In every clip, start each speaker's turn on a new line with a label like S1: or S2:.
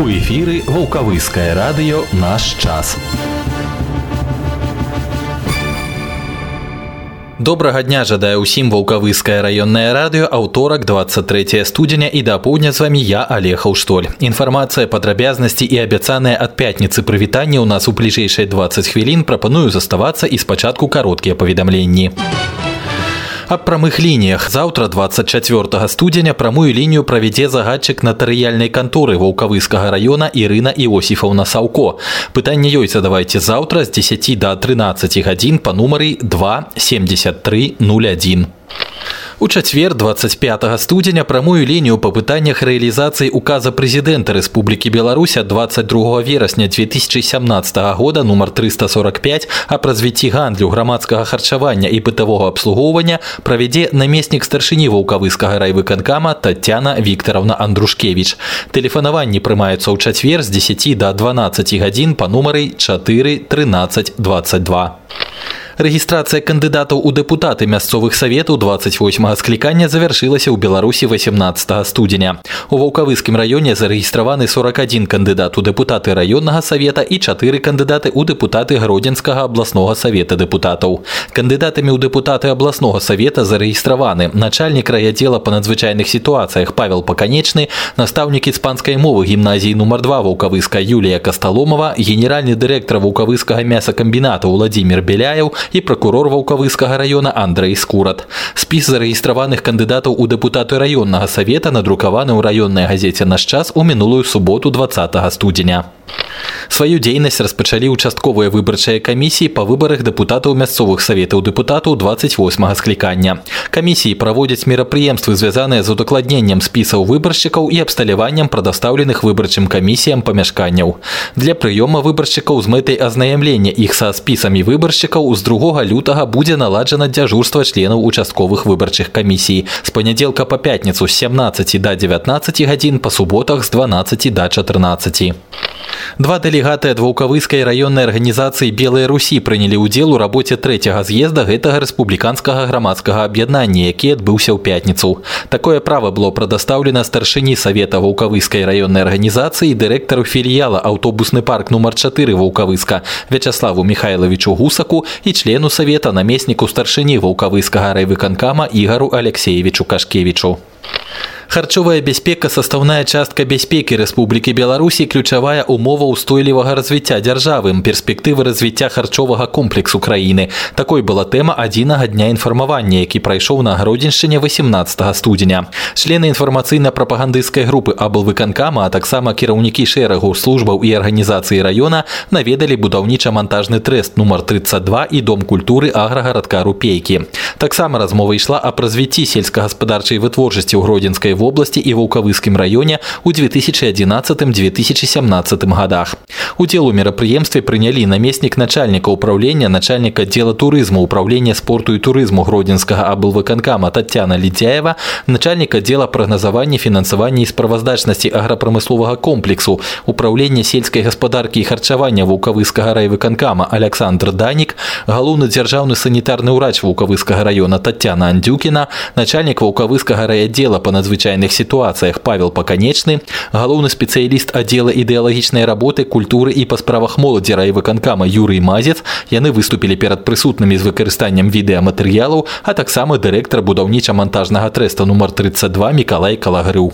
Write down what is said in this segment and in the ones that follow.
S1: У эфіры вулкавыскае радыё наш час. Добрага дня жадае ўсім вулкавыскае раённае радыё аўторак 23 студзеня і да апоўдня з вамі я алехаў штоль. Інфармацыя падрабязнасці і абяцаныя ад пятніцы прывітання ў нас у бліжэйшыя 20 хвілін прапаную заставацца і спачатку кароткія паведамленні. Аб прамых лініях заўтра 24 студзеня прамую лінію правядзе загадчык натарыяльнай канторы ваўкавыскага района Ірына Іосіфаўна Саўко. Пытанне ёй задавайце заўтра з 10 до 13 гадзін па нумары 2 73 01. У чацвер 25 студзеня прамую лінію па пытаннях рэалізацыі указа прэзідэнта Рэспублікі Беларусь ад 22 верасня 2017 года нумар 345 аб развіцці гандлю грамадскага харчавання і бытавога абслугоўвання правядзе намеснік старшыні ваўкавыскага райвыканкама Татяна Вікторовна Андрушкевич. Тэлефанаванні прымаюцца ў чацвер з 10 до 12 гадзін па нумары 4 13 22. Рэгістрацыя кандыдатаў у дэпутаты мясцовых саветаў 28 склікання завяршылася ў Беларусі 18 студзеня. У ваўкавыскім раёне зарэгістраваны 41 кандыдат у дэпутаты раённага савета і 4 кандыдаты ў дэпутаты гродзенскага абласнога савета дэпутатаў. Кандыдатамі ў дэпутаты абласнога савета зарэгістраваны начальнік райадзела па надзвычайных сітуацыях Павел Паканечны, настаўнік іспанскай мовы гімназіі нумар 2 ваўкавыска Юлія Касталомова, генеральны дырэктар ваўкавыскага мясакамбіната Владзімир Беляев і прокурор ваўкавыскага района Андрей Скурат. Спіс зарэгістраваных кандыдатаў у дэпутаты раённага савета надрукаваны ў раённай газеце наш час у мінулую суботу 20 студзеня. Сваю дзейнасць распачалі участковыя выбарчыя камісіі па выбарах дэпутатаў мясцовых саветаў дэпутатаў 28 склікання. Камісіі праводзяць мерапрыемствы, звязаныя з удакладненнем спісаў выбаршчыкаў і абсталяваннем прадастаўленых выбарчым камісіям памяшканняў. Для прыёма выбаршчыкаў з мэтай азнаямлення іх са спісамі выбаршчыкаў з 2 лютага будзе наладжана дзяжурства членаў участковых выбарчых камісій. З панядзелка па пятніцу з 17 до 19 гадзін па суботах з 12 до 14. Два дэлегаты ад ваўкавыскай раённай арганізацыі белыя русі прынялі ўдзел у рабоце трэцяга з'езда гэтага рэспубліканскага грамадскага аб'яднання які адбыўся ў пятніцу такое права было прадастаўлена старшыні савета ваўкавыскай раённай арганізацыі дырэктару філіяла аўтобусны парк нумар 4 ваўкавыска вячаславу михайловичу гусаку і члену савета намесніку старшыні ваўкавыскага райвыканкама ігару алексеевичу кашкевичу Харчовая бяспека составная частка бяспекі Рэспублікі Беларусі ключавая умова ўстойлівага развіцця дзяржавы перспектывы развіцця харчовага комплексу краіны. Такой была тэма адзінага дня інфармавання, які прайшоў на гародзіншчыне 18 студзеня. Члены інфармацыйна-прапагандысцкай групы аблвыканкама, а таксама кіраўнікі шэрагу службаў і арганізацыі раёна наведалі будаўніча-мантажны трэст нумар 32 і дом культуры аграгарадка рупейкі. Таксама размова ішла аб развіцці сельскагаспадарчай вытворчасці ў гродзенскай области и Ваўкавыскім раёне ў 2011-2017 годах. Удзел у мерапрыемстве прынялі намеснік начальніка ўправлення начальнік аддзела турызму управлення спорту і турызму гродзенскага аблвыканкама Татьяна Лідзяева, начальнік аддзела прагназавання фінансавання і справаздачнасці аграпрамысловага комплексу управлення сельскай гаспадаркі і харчавання ваўкавыскага райвыканкама Александр Данік, галоўны дзяржаўны санітарны ўрач ваўкавыскага района Татьяна Андзюкіна, начальнік ваўкавыскага райаддзела па надзвычайных ситуациях Павел Поконечный, галоўны спецыяліст аддзела ідэалагічнай работы культуры і па справах моладзі райвыканкама Юрый Мазец яны выступілі перад прысутнымі з выкарыстаннем відэаматэрыялаў, а таксама дырэктар будаўніча-мантажнага трэста нумар 32 Миколай Калагрыў.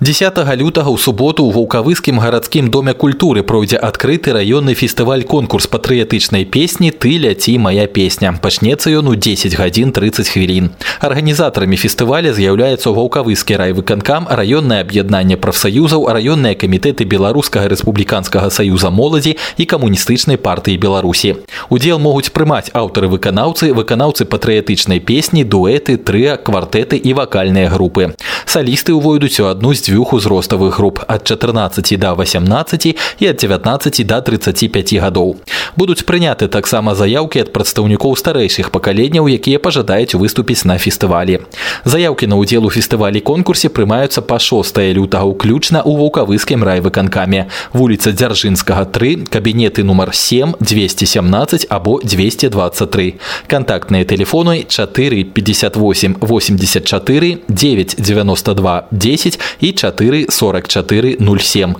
S1: 10 лютага ў суботу ў ваўкавыскім гарадскім доме культуры пройдзе адкрыты раённы фестываль конкурс патрыятычнай песні ты ляці моя песня пачнецца ён у 10 гадзін 30 хвілін арганізатарамі фестываля з'яўляецца ваўкавыскі райвыканкам раённае аб'яднанне прафсаюзаў раённыя камітэты беларускага рэспубліканскага саюза моладзі і камуністычнай партыі беларусі удзел могуць прымаць аўтары выканаўцы выканаўцы патрыятычнай песні дуэты трыа квартэты і вакальныя групы салісты ўвойдуць у адну з дзвюх дзвюх узроставых груп ад 14 до 18 і ад 19 до 35 гадоў. Будуць прыняты таксама заяўкі ад прадстаўнікоў старэйшых пакаленняў, якія пажадаюць выступіць на фестывалі. Заяўкі на ўдзел у фестывалі конкурсе прымаюцца па 6 лютага ўключна ў вулкавыскім райвыканкаме. Вуліца дзяржынскага 3, кабінеты нумар 7, 217 або 223. Кантактныя тэлефоны 4 58 84 9 92 10 і 4 44 07.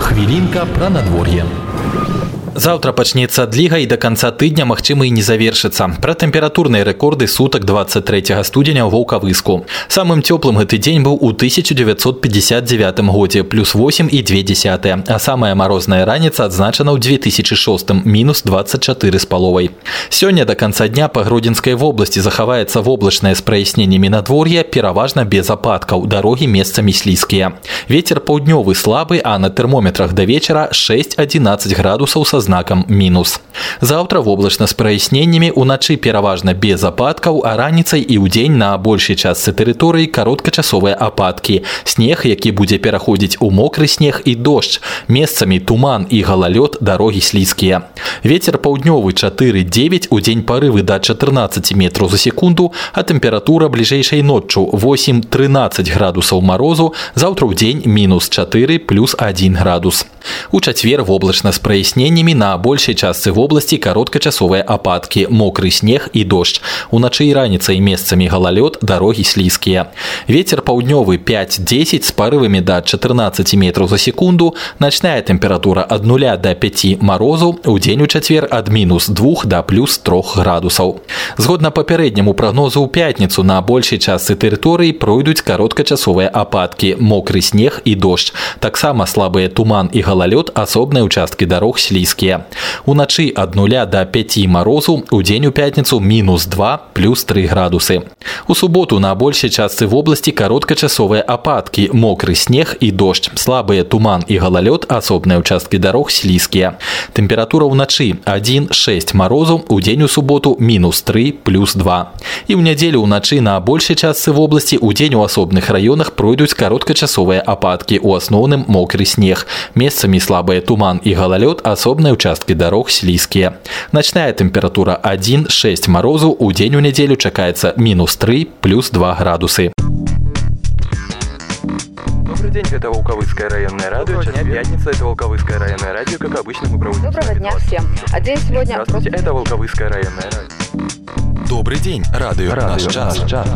S1: Хвилинка про надворье. Завтра пачнецца адліга і до конца тыдня магчыма і не завершыцца. Пра тэмпературныя рэкорды сутак 23 студзеня ў ваўкавыску. Самым цёплым гэты дзень быў у 1959 годзе плюс 8 і 2 а самая марозная раніца адзначана ў 2006 мінус 24 з паловай. Сёння до конца дня па гродзенскай вобласці захаваецца воблачнае з праясненнямі надвор'я пераважна без ападкаў дарогі месцамі слізкія. Вецер паўднёвы слабы, а на тэрмометрах да вечара 6-11 градусаў са знакам мінус. Заўтра воблачна з праясненнямі уначы пераважна без ападкаў, а раніцай і ўдзень на большай частцы тэрыторыі кароткачасовыя ападкі. Снег, які будзе пераходзіць у мокры снег і дождж. Месцамі туман і галалёд дарогі слізкія. Вецер паўднёвы 4-9 у дзень парывы да 14 метраў за секунду, а тэмпература бліжэйшай ноччу 8-13 градусаў марозу, заўтра ў дзень мінус 4 плюс 1 градус. У чацвер воблачна з праясненнямі на большай частцы вобласці кароткачасовыя ападкі, мокры снег і дождж. Уначы і раніцай месцамі галалёд, дарогі слізкія. Вецер паўднёвы 5-10 з парывамі да 14 метраў за секунду, начная тэмпература ад 0 да 5 марозу, у дзень у чацвер ад мінус 2 да плюс 3 градусаў. Згодна папярэдняму прагнозу ў пятніцу на большай частцы тэрыторыі пройдуць кароткачасовыя ападкі, мокры снег і дождж. Таксама слабыя туман і галалёд, асобныя участкі дарог слізкія. Уначы ад 0 до 5 марозу, у дзень у пятніцу мінус 2 плюс 3 градусы. У суботу на большай частцы вобласці кароткачасовыя ападкі, мокры снег і дождж, слабыя туман і галалёд, асобныя участкі дарог слізкія. Тэмпература ўначы 1-6 марозу, у дзень у суботу мінус 3 плюс 2. І ў нядзелю ўначы на большай частцы вобласці у дзень у асобных раёнах пройдуць кароткачасовыя ападкі, у асноўным мокры снег. Месцамі слабыя туман і галалёд, асобныя участкі дарог слізкія. Начная тэмпература 1-6 марозу, у дзень у нядзелю чакаецца мінус 3 плюс 2 градусы.
S2: Добрый день, это Волковыцкое районное радио. Час пятница, это Волковыцкое районное радио. Как обычно, мы проводим...
S3: Доброго дня всем. А день сегодня...
S2: Здравствуйте, это Волковыцкое районное радио.
S1: Добрый день, радио, радио наш час. Наш час.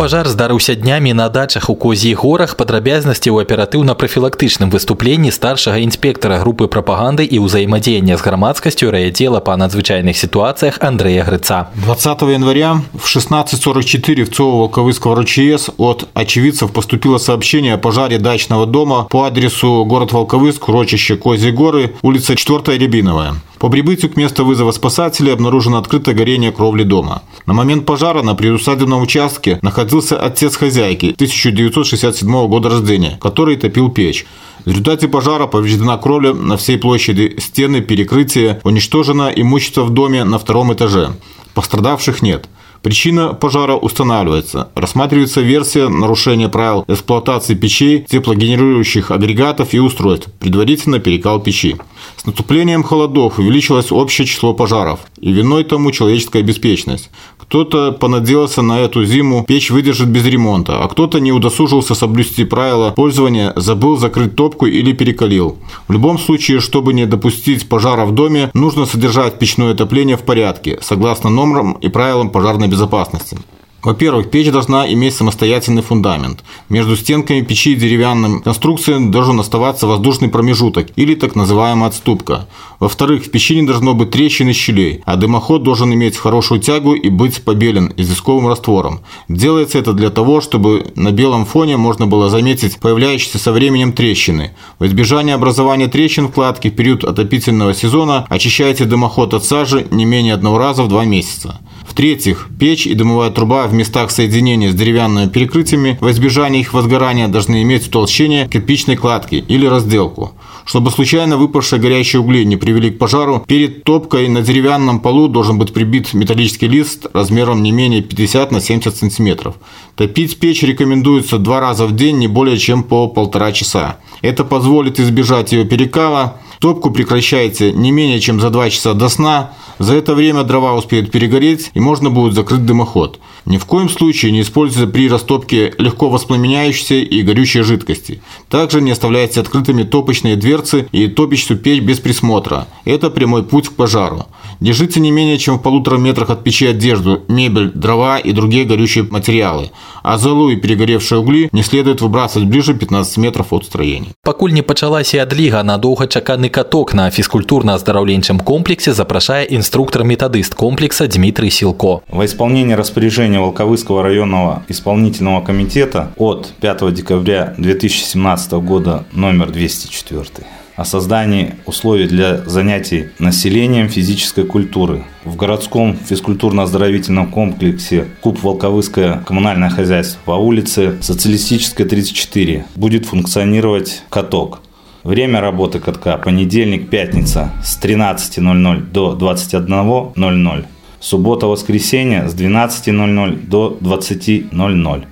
S1: Пажар здарыўся днямі на дачах у козі горах падрабязнасці ў аператыўна-прафілактычным выступленні старшага інспектара групы прапаганды і ўзаемадзеяння з грамадскасцю райадзела па надзвычайных ситуациях Андрея Грыца.
S4: 20 января в 16.44 в ЦО Волковыского РЧС от очевидцев поступило сообщение о пожаре дачного дома по адресу город Волковыск, урочище Козьи горы, улица 4 Рябиновая. По прибытию к месту вызова спасателей обнаружено открытое горение кровли дома. На момент пожара на приусадебном участке находился отец хозяйки 1967 года рождения, который топил печь. В результате пожара повреждена кровля на всей площади стены, перекрытие, уничтожено имущество в доме на втором этаже. Пострадавших нет. Причина пожара устанавливается. Рассматривается версия нарушения правил эксплуатации печей, теплогенерирующих агрегатов и устройств, предварительно перекал печи. С наступлением холодов увеличилось общее число пожаров, и виной тому человеческая беспечность. Кто-то понадеялся на эту зиму, печь выдержит без ремонта, а кто-то не удосужился соблюсти правила пользования, забыл закрыть топку или перекалил. В любом случае, чтобы не допустить пожара в доме, нужно содержать печное отопление в порядке, согласно нормам и правилам пожарной безопасности. Во-первых, печь должна иметь самостоятельный фундамент. Между стенками печи и деревянным конструкцией должен оставаться воздушный промежуток или так называемая отступка. Во-вторых, в печи не должно быть трещин и щелей, а дымоход должен иметь хорошую тягу и быть побелен известковым раствором. Делается это для того, чтобы на белом фоне можно было заметить появляющиеся со временем трещины. В избежание образования трещин в кладке в период отопительного сезона очищайте дымоход от сажи не менее одного раза в два месяца. В-третьих, печь и дымовая труба в местах соединения с деревянными перекрытиями во избежание их возгорания должны иметь утолщение кирпичной кладки или разделку. Чтобы случайно выпавшие горящие угли не привели к пожару, перед топкой на деревянном полу должен быть прибит металлический лист размером не менее 50 на 70 сантиметров. Топить печь рекомендуется два раза в день, не более чем по полтора часа. Это позволит избежать ее перекала, Топку прекращайте не менее чем за 2 часа до сна. За это время дрова успеют перегореть и можно будет закрыть дымоход. Ни в коем случае не используйте при растопке легко воспламеняющиеся и горючие жидкости. Также не оставляйте открытыми топочные дверцы и топичную печь без присмотра. Это прямой путь к пожару. Держите не менее чем в полутора метрах от печи одежду, мебель, дрова и другие горючие материалы. А золу и перегоревшие угли не следует выбрасывать ближе 15 метров от строения.
S1: Пакуль не пачалася адліга на доўгачаканы каток на фізкультурна-аздараўленчым комплексе запрашае инструктор-методист комплекса Дмитрий Силко.
S5: Во исполнение распоряжения Волковыского районного исполнительного комитета от 5 декабря 2017 года номер 204 о создании условий для занятий населением физической культуры в городском физкультурно-оздоровительном комплексе Куб Волковыское коммунальное хозяйство по улице Социалистическая 34 будет функционировать каток. Время работы катка – понедельник, пятница с 13.00 до 21.00. Суббота-воскресенье с 12.00 до 20.00.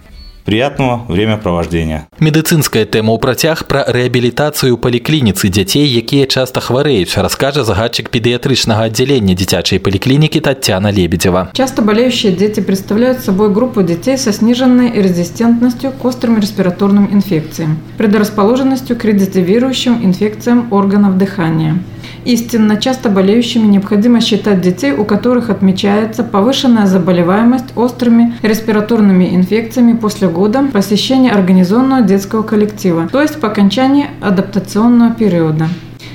S5: Приятного времяправаждення.
S1: Медыцынская тэма ў працяг пра рэабілітацыю паліклініцы дзяцей, якія часта хварэюць, раскажа загадчык педиатрычнага отделения дзіцячай поликлиники Татьяна Лебедева.
S6: Часто болеющие дети представляют собой группу детей со сниженной резистентностью к острым респираторным инфекциям, предрасположенностью к рецидивирующим инфекциям органов дыхания. Истинно часто болеющими необходимо считать детей, у которых отмечается повышенная заболеваемость острыми респираторными инфекциями после года посещения организованного детского коллектива, то есть по окончании адаптационного периода.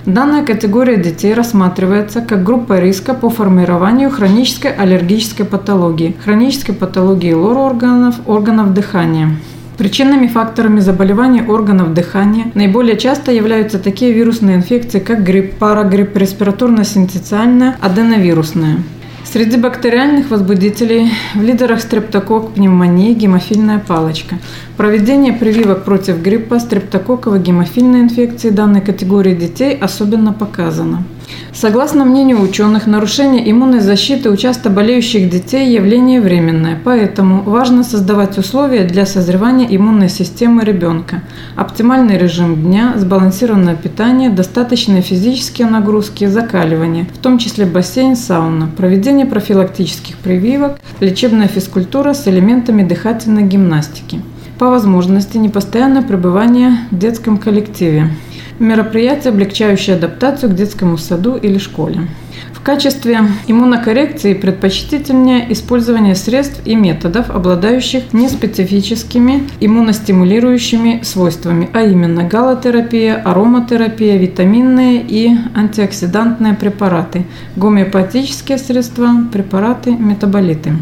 S6: Данная категория детей рассматривается как группа риска по формированию хронической аллергической патологии, хронической патологии лор-органов, органов дыхания. Причинными факторами заболеваний органов дыхания наиболее часто являются такие вирусные инфекции, как грипп, парагрипп, респираторно-синтециальная, аденовирусная. Среди бактериальных возбудителей в лидерах стрептокок, пневмонии, гемофильная палочка. Проведение прививок против гриппа, стрептококковой гемофильной инфекции данной категории детей особенно показано. Согласно мнению ученых, нарушение иммунной защиты у часто болеющих детей – явление временное, поэтому важно создавать условия для созревания иммунной системы ребенка. Оптимальный режим дня, сбалансированное питание, достаточные физические нагрузки, закаливание, в том числе бассейн, сауна, проведение профилактических прививок, лечебная физкультура с элементами дыхательной гимнастики. По возможности непостоянное пребывание в детском коллективе мероприятие, облегчающее адаптацию к детскому саду или школе. В качестве иммунокоррекции предпочтительнее использование средств и методов, обладающих неспецифическими иммуностимулирующими свойствами, а именно галотерапия, ароматерапия, витаминные и антиоксидантные препараты, гомеопатические средства, препараты, метаболиты.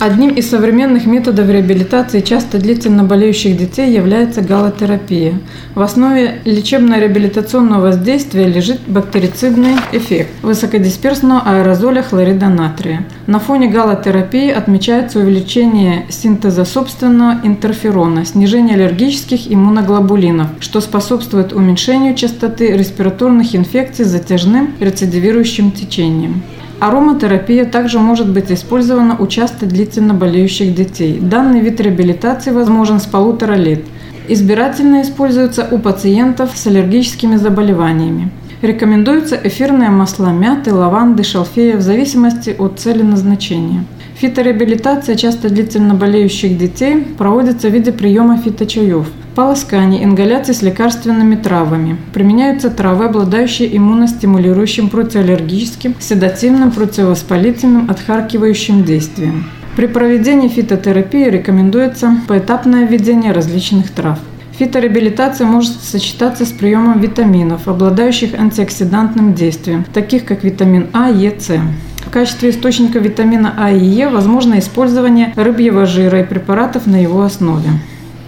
S6: Одним из современных методов реабилитации часто длительно болеющих детей является галотерапия. В основе лечебно-реабилитационного воздействия лежит бактерицидный эффект высокодисперсного аэрозоля хлорида натрия. На фоне галотерапии отмечается увеличение синтеза собственного интерферона, снижение аллергических иммуноглобулинов, что способствует уменьшению частоты респираторных инфекций с затяжным рецидивирующим течением. Ароматерапия также может быть использована у часто длительно болеющих детей. Данный вид реабилитации возможен с полутора лет. Избирательно используется у пациентов с аллергическими заболеваниями. Рекомендуются эфирные масла мяты, лаванды, шалфея в зависимости от цели назначения. Фитореабилитация часто длительно болеющих детей проводится в виде приема фиточаев, полосканий, ингаляций с лекарственными травами. Применяются травы, обладающие иммуностимулирующим противоаллергическим, седативным, противовоспалительным, отхаркивающим действием. При проведении фитотерапии рекомендуется поэтапное введение различных трав. Фитореабилитация может сочетаться с приемом витаминов, обладающих антиоксидантным действием, таких как витамин А, Е, С. В качестве источника витамина А и Е возможно использование рыбьего жира и препаратов на его основе.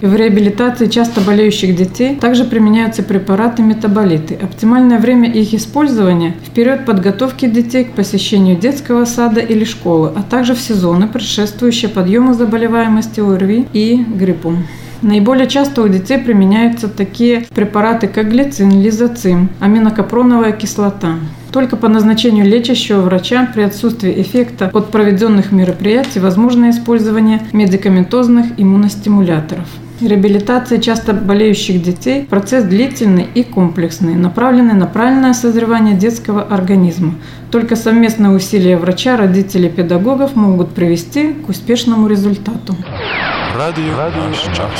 S6: В реабилитации часто болеющих детей также применяются препараты-метаболиты. Оптимальное время их использования – в период подготовки детей к посещению детского сада или школы, а также в сезоны, предшествующие подъему заболеваемости ОРВИ и гриппу. Наиболее часто у детей применяются такие препараты, как глицин, лизоцим, аминокапроновая кислота. Только по назначению лечащего врача при отсутствии эффекта от проведенных мероприятий возможно использование медикаментозных иммуностимуляторов. Реабилитация часто болеющих детей – процесс длительный и комплексный, направленный на правильное созревание детского организма. Только совместные усилия врача, родителей, педагогов могут привести к успешному результату.
S7: Радио, Радио час.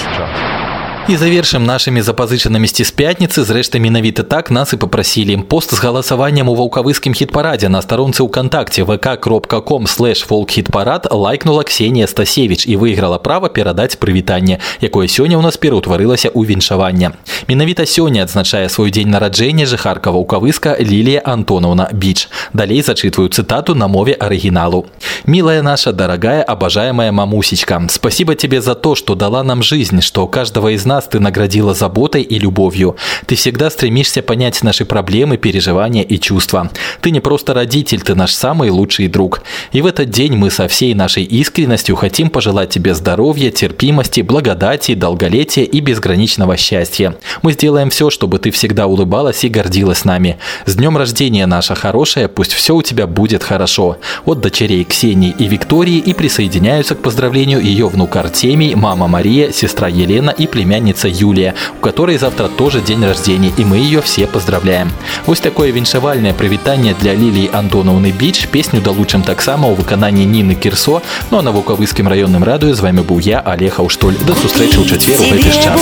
S1: І завершым нашымі запазычанымі з пятніцы зрэшты менавіта так нас і папрасілі пост з галасаваннем у ваўкавыскім хіт-парадзе на старонцы ўкантакце vk.com слэш фолк-хіт-парад лайкнула Ксенія Стасевич і выйграла права перадаць прывітанне, якое сёння ў нас пераўтварылася ў віншаванне. Менавіта сёння адзначае свой дзень нараджэння жыхарка ваўкавыска Лілія Антонаўна Біч. Далей зачытваю цытату на мове арыгіналу. Милая наша, дорогая, обожаемая мамусечка, спасибо тебе за то, что дала нам жизнь, что каждого из нас нас ты наградила заботой и любовью. Ты всегда стремишься понять наши проблемы, переживания и чувства. Ты не просто родитель, ты наш самый лучший друг. И в этот день мы со всей нашей искренностью хотим пожелать тебе здоровья, терпимости, благодати, долголетия и безграничного счастья. Мы сделаем все, чтобы ты всегда улыбалась и гордилась нами. С днем рождения, наша хорошая, пусть все у тебя будет хорошо. От дочерей Ксении и Виктории и присоединяются к поздравлению ее внука Артемий, мама Мария, сестра Елена и племянница племянница Юлия, у которой завтра тоже день рождения, и мы ее все поздравляем. Вот такое віншавальнае прывітанне для Ліліі Антоновны Біч песню далучым таксама ў выкананні Ніны Кірсо, ну а на вукавыскім раённым радыё з вами быў я Олег Аўштоль. До сустрэчы ў чацвер у гэты час.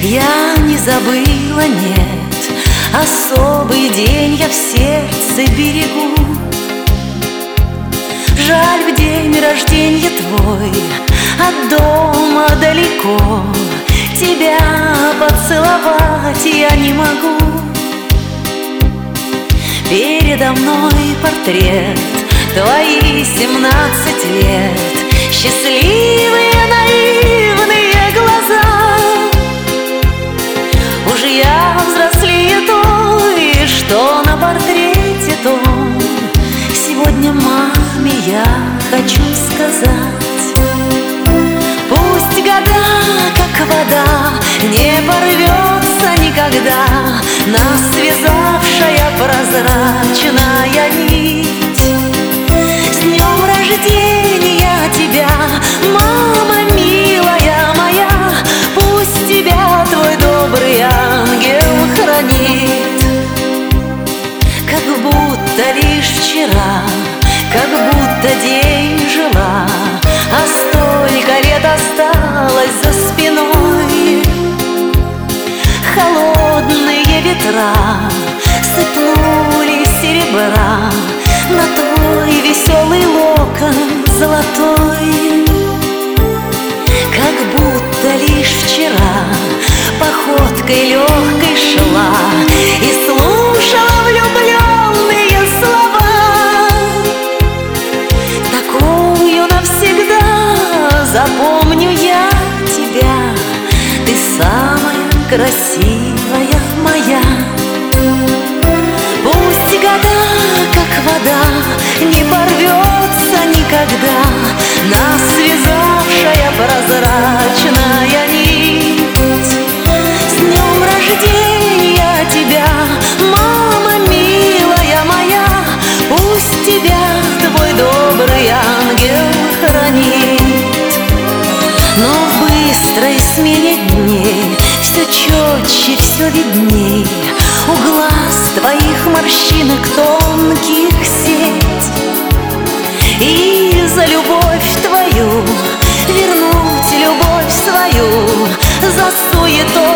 S7: Я не забыла, нет, особый день я в сердце берегу. Жаль в день рождения твой от дома далеко Тебя поцеловать я не могу. Передо мной портрет Твои семнадцать лет. Счастливые, наивные глаза. Уж я взрослее той, что на портрете том. Сегодня маме я хочу сказать никогда. Нас ветра сыпнули серебра На твой веселый локон золотой. Как будто лишь вчера походкой легкой шла И слушала влюбленные слова. Такую навсегда запомню я тебя Ты самая красивая никогда Нас связавшая прозрачная нить. С днем рождения тебя, мама милая моя. Пусть тебя твой добрый ангел хранит. Но в быстрой смене дней Все четче, все видней. У глаз твоих морщинок тонких сеть суету